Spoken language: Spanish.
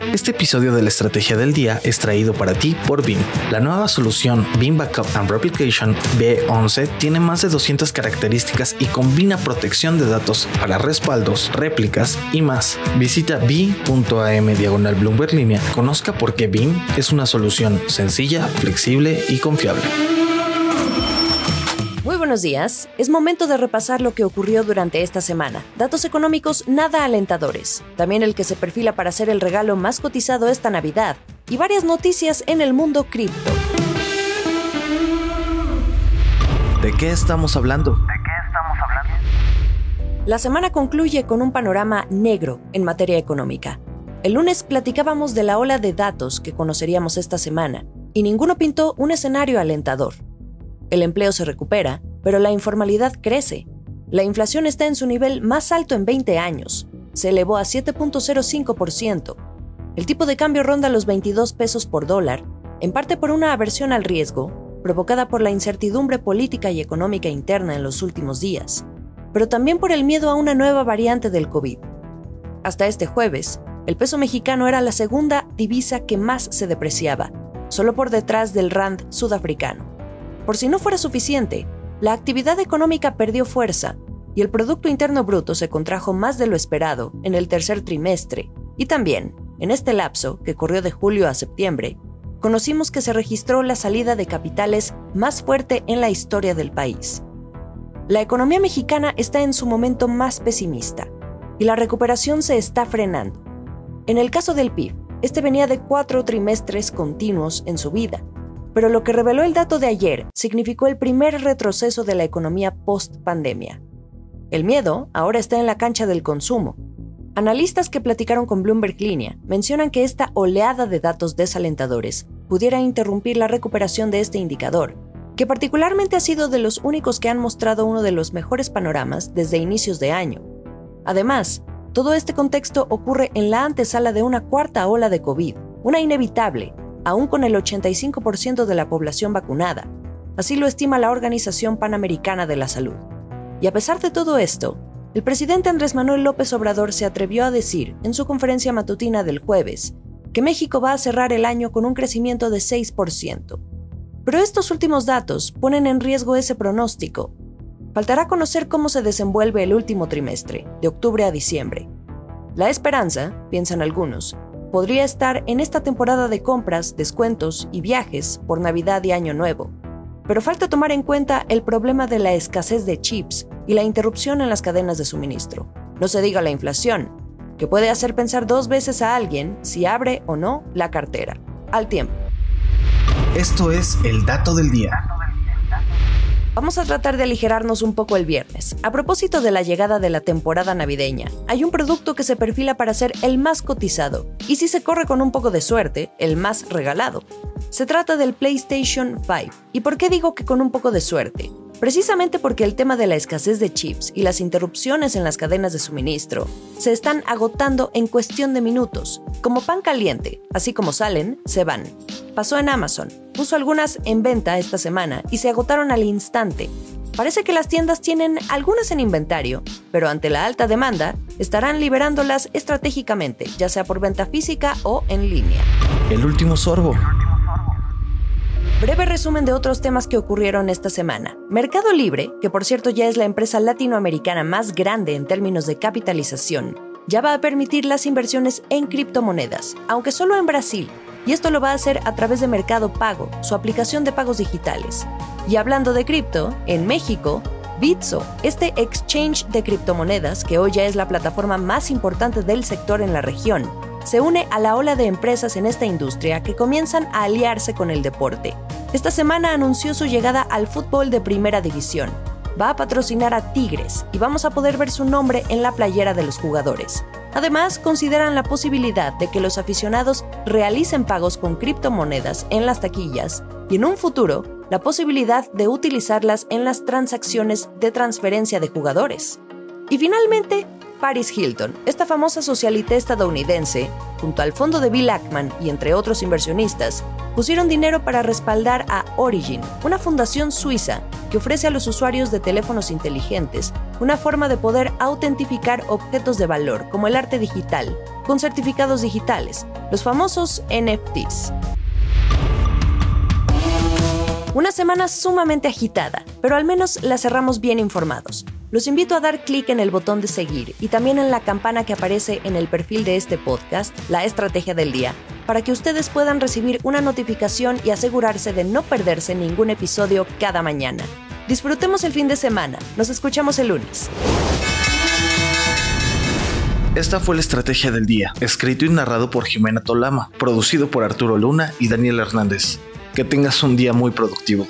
Este episodio de la Estrategia del Día es traído para ti por BIM. La nueva solución BIM Backup and Replication B11 tiene más de 200 características y combina protección de datos para respaldos, réplicas y más. Visita b.am diagonal Bloomberg línea, conozca por qué BIM es una solución sencilla, flexible y confiable. Buenos días. Es momento de repasar lo que ocurrió durante esta semana. Datos económicos nada alentadores. También el que se perfila para ser el regalo más cotizado esta Navidad. Y varias noticias en el mundo cripto. ¿De qué estamos hablando? La semana concluye con un panorama negro en materia económica. El lunes platicábamos de la ola de datos que conoceríamos esta semana, y ninguno pintó un escenario alentador. El empleo se recupera, pero la informalidad crece. La inflación está en su nivel más alto en 20 años. Se elevó a 7.05%. El tipo de cambio ronda los 22 pesos por dólar, en parte por una aversión al riesgo, provocada por la incertidumbre política y económica interna en los últimos días, pero también por el miedo a una nueva variante del COVID. Hasta este jueves, el peso mexicano era la segunda divisa que más se depreciaba, solo por detrás del rand sudafricano. Por si no fuera suficiente, la actividad económica perdió fuerza y el Producto Interno Bruto se contrajo más de lo esperado en el tercer trimestre. Y también, en este lapso, que corrió de julio a septiembre, conocimos que se registró la salida de capitales más fuerte en la historia del país. La economía mexicana está en su momento más pesimista y la recuperación se está frenando. En el caso del PIB, este venía de cuatro trimestres continuos en su vida pero lo que reveló el dato de ayer significó el primer retroceso de la economía post-pandemia. El miedo ahora está en la cancha del consumo. Analistas que platicaron con Bloomberg Línea mencionan que esta oleada de datos desalentadores pudiera interrumpir la recuperación de este indicador, que particularmente ha sido de los únicos que han mostrado uno de los mejores panoramas desde inicios de año. Además, todo este contexto ocurre en la antesala de una cuarta ola de COVID, una inevitable aún con el 85% de la población vacunada. Así lo estima la Organización Panamericana de la Salud. Y a pesar de todo esto, el presidente Andrés Manuel López Obrador se atrevió a decir en su conferencia matutina del jueves que México va a cerrar el año con un crecimiento de 6%. Pero estos últimos datos ponen en riesgo ese pronóstico. Faltará conocer cómo se desenvuelve el último trimestre, de octubre a diciembre. La esperanza, piensan algunos, podría estar en esta temporada de compras, descuentos y viajes por Navidad y Año Nuevo. Pero falta tomar en cuenta el problema de la escasez de chips y la interrupción en las cadenas de suministro. No se diga la inflación, que puede hacer pensar dos veces a alguien si abre o no la cartera. Al tiempo. Esto es el dato del día. Vamos a tratar de aligerarnos un poco el viernes. A propósito de la llegada de la temporada navideña, hay un producto que se perfila para ser el más cotizado, y si se corre con un poco de suerte, el más regalado. Se trata del PlayStation 5. ¿Y por qué digo que con un poco de suerte? Precisamente porque el tema de la escasez de chips y las interrupciones en las cadenas de suministro se están agotando en cuestión de minutos, como pan caliente, así como salen, se van. Pasó en Amazon, puso algunas en venta esta semana y se agotaron al instante. Parece que las tiendas tienen algunas en inventario, pero ante la alta demanda, estarán liberándolas estratégicamente, ya sea por venta física o en línea. El último sorbo. Breve resumen de otros temas que ocurrieron esta semana. Mercado Libre, que por cierto ya es la empresa latinoamericana más grande en términos de capitalización, ya va a permitir las inversiones en criptomonedas, aunque solo en Brasil, y esto lo va a hacer a través de Mercado Pago, su aplicación de pagos digitales. Y hablando de cripto, en México, Bitso, este exchange de criptomonedas, que hoy ya es la plataforma más importante del sector en la región, se une a la ola de empresas en esta industria que comienzan a aliarse con el deporte. Esta semana anunció su llegada al fútbol de primera división. Va a patrocinar a Tigres y vamos a poder ver su nombre en la playera de los jugadores. Además, consideran la posibilidad de que los aficionados realicen pagos con criptomonedas en las taquillas y en un futuro la posibilidad de utilizarlas en las transacciones de transferencia de jugadores. Y finalmente, Paris Hilton, esta famosa socialité estadounidense, junto al fondo de Bill Ackman y entre otros inversionistas, pusieron dinero para respaldar a Origin, una fundación suiza que ofrece a los usuarios de teléfonos inteligentes una forma de poder autentificar objetos de valor como el arte digital con certificados digitales, los famosos NFTs. Una semana sumamente agitada, pero al menos la cerramos bien informados. Los invito a dar clic en el botón de seguir y también en la campana que aparece en el perfil de este podcast, La Estrategia del Día, para que ustedes puedan recibir una notificación y asegurarse de no perderse ningún episodio cada mañana. Disfrutemos el fin de semana. Nos escuchamos el lunes. Esta fue la Estrategia del Día, escrito y narrado por Jimena Tolama, producido por Arturo Luna y Daniel Hernández. Que tengas un día muy productivo.